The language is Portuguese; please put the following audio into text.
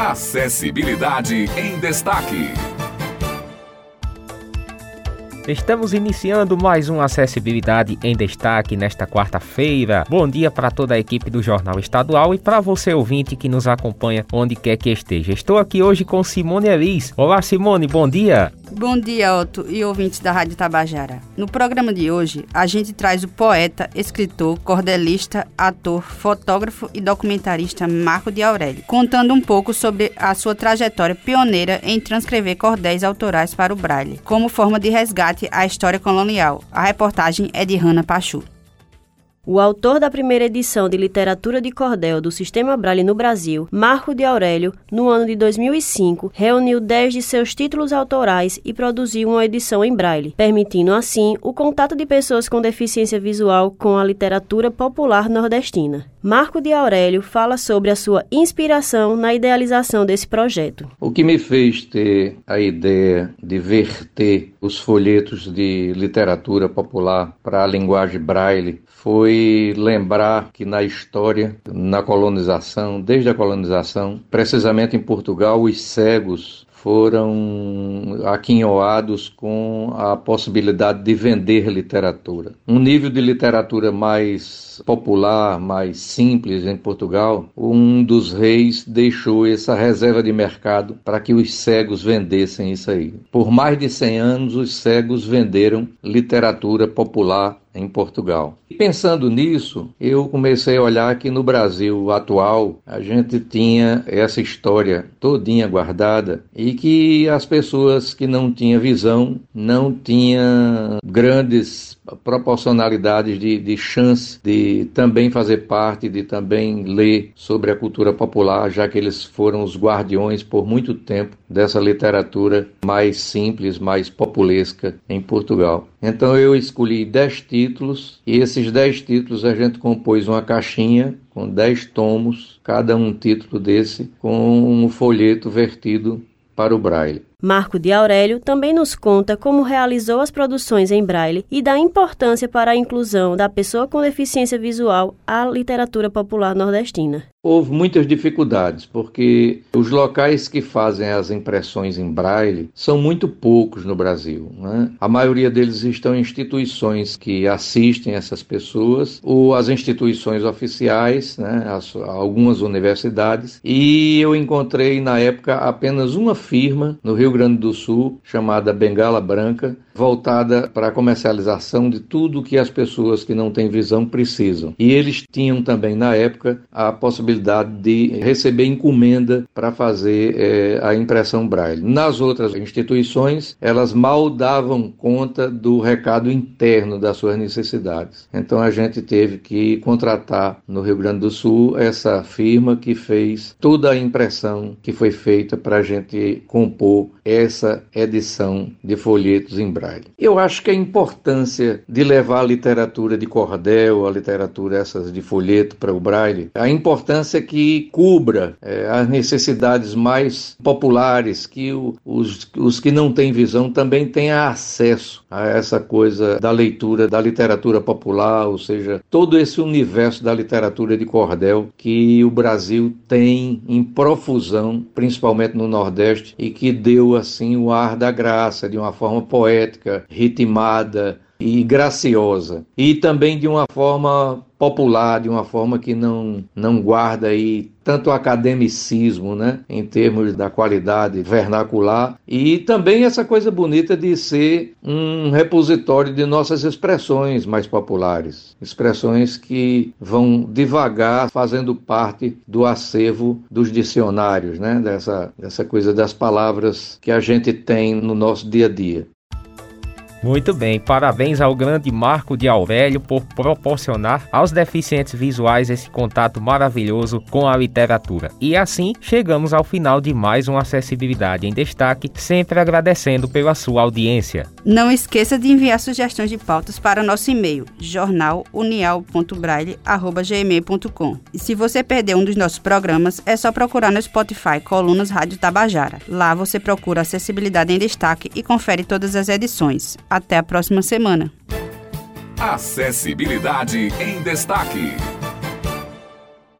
Acessibilidade em Destaque. Estamos iniciando mais um Acessibilidade em Destaque nesta quarta-feira. Bom dia para toda a equipe do Jornal Estadual e para você ouvinte que nos acompanha onde quer que esteja. Estou aqui hoje com Simone Elis. Olá, Simone, bom dia. Bom dia, Otto e ouvintes da Rádio Tabajara. No programa de hoje, a gente traz o poeta, escritor, cordelista, ator, fotógrafo e documentarista Marco de Aurélio, contando um pouco sobre a sua trajetória pioneira em transcrever cordéis autorais para o braille, como forma de resgate à história colonial. A reportagem é de Hanna Pachu. O autor da primeira edição de Literatura de Cordel do Sistema Braille no Brasil, Marco de Aurélio, no ano de 2005, reuniu 10 de seus títulos autorais e produziu uma edição em Braille, permitindo assim o contato de pessoas com deficiência visual com a literatura popular nordestina. Marco de Aurélio fala sobre a sua inspiração na idealização desse projeto. O que me fez ter a ideia de verter os folhetos de literatura popular para a linguagem braille foi lembrar que na história, na colonização, desde a colonização, precisamente em Portugal, os cegos foram aquinhoados com a possibilidade de vender literatura. Um nível de literatura mais popular, mais simples em Portugal, um dos reis deixou essa reserva de mercado para que os cegos vendessem isso aí. Por mais de 100 anos, os cegos venderam literatura popular em Portugal. E pensando nisso, eu comecei a olhar que no Brasil atual a gente tinha essa história todinha guardada e que as pessoas que não tinham visão não tinham grandes proporcionalidades de, de chance de também fazer parte, de também ler sobre a cultura popular, já que eles foram os guardiões por muito tempo dessa literatura mais simples, mais populesca em Portugal. Então eu escolhi dez títulos e esses dez títulos a gente compôs uma caixinha com dez tomos, cada um título desse com um folheto vertido para o braille. Marco de Aurélio também nos conta como realizou as produções em braille e da importância para a inclusão da pessoa com deficiência visual à literatura popular nordestina. Houve muitas dificuldades, porque os locais que fazem as impressões em braille são muito poucos no Brasil. Né? A maioria deles estão em instituições que assistem essas pessoas, ou as instituições oficiais, né? as, algumas universidades, e eu encontrei na época apenas uma firma no Rio Grande do Sul, chamada Bengala Branca, voltada para a comercialização de tudo que as pessoas que não têm visão precisam. E eles tinham também na época a possibilidade possibilidade de receber encomenda para fazer é, a impressão braille. Nas outras instituições, elas mal davam conta do recado interno das suas necessidades. Então a gente teve que contratar no Rio Grande do Sul essa firma que fez toda a impressão que foi feita para a gente compor essa edição de folhetos em braille. Eu acho que a importância de levar a literatura de cordel, a literatura essas de folheto para o braille, a importância que cubra é, as necessidades mais populares, que o, os, os que não têm visão também tenham acesso a essa coisa da leitura da literatura popular, ou seja, todo esse universo da literatura de cordel que o Brasil tem em profusão, principalmente no Nordeste, e que deu assim o ar da graça de uma forma poética, ritmada, e graciosa. E também de uma forma popular, de uma forma que não, não guarda aí tanto academicismo, né, em termos da qualidade vernacular. E também essa coisa bonita de ser um repositório de nossas expressões mais populares, expressões que vão devagar fazendo parte do acervo dos dicionários, né, dessa, dessa coisa das palavras que a gente tem no nosso dia a dia. Muito bem, parabéns ao grande Marco de Aurélio por proporcionar aos deficientes visuais esse contato maravilhoso com a literatura. E assim chegamos ao final de mais uma Acessibilidade em Destaque, sempre agradecendo pela sua audiência. Não esqueça de enviar sugestões de pautas para nosso e-mail jornalunial.braille.gmail.com E se você perdeu um dos nossos programas, é só procurar no Spotify Colunas Rádio Tabajara. Lá você procura Acessibilidade em Destaque e confere todas as edições. Até a próxima semana. Acessibilidade em Destaque.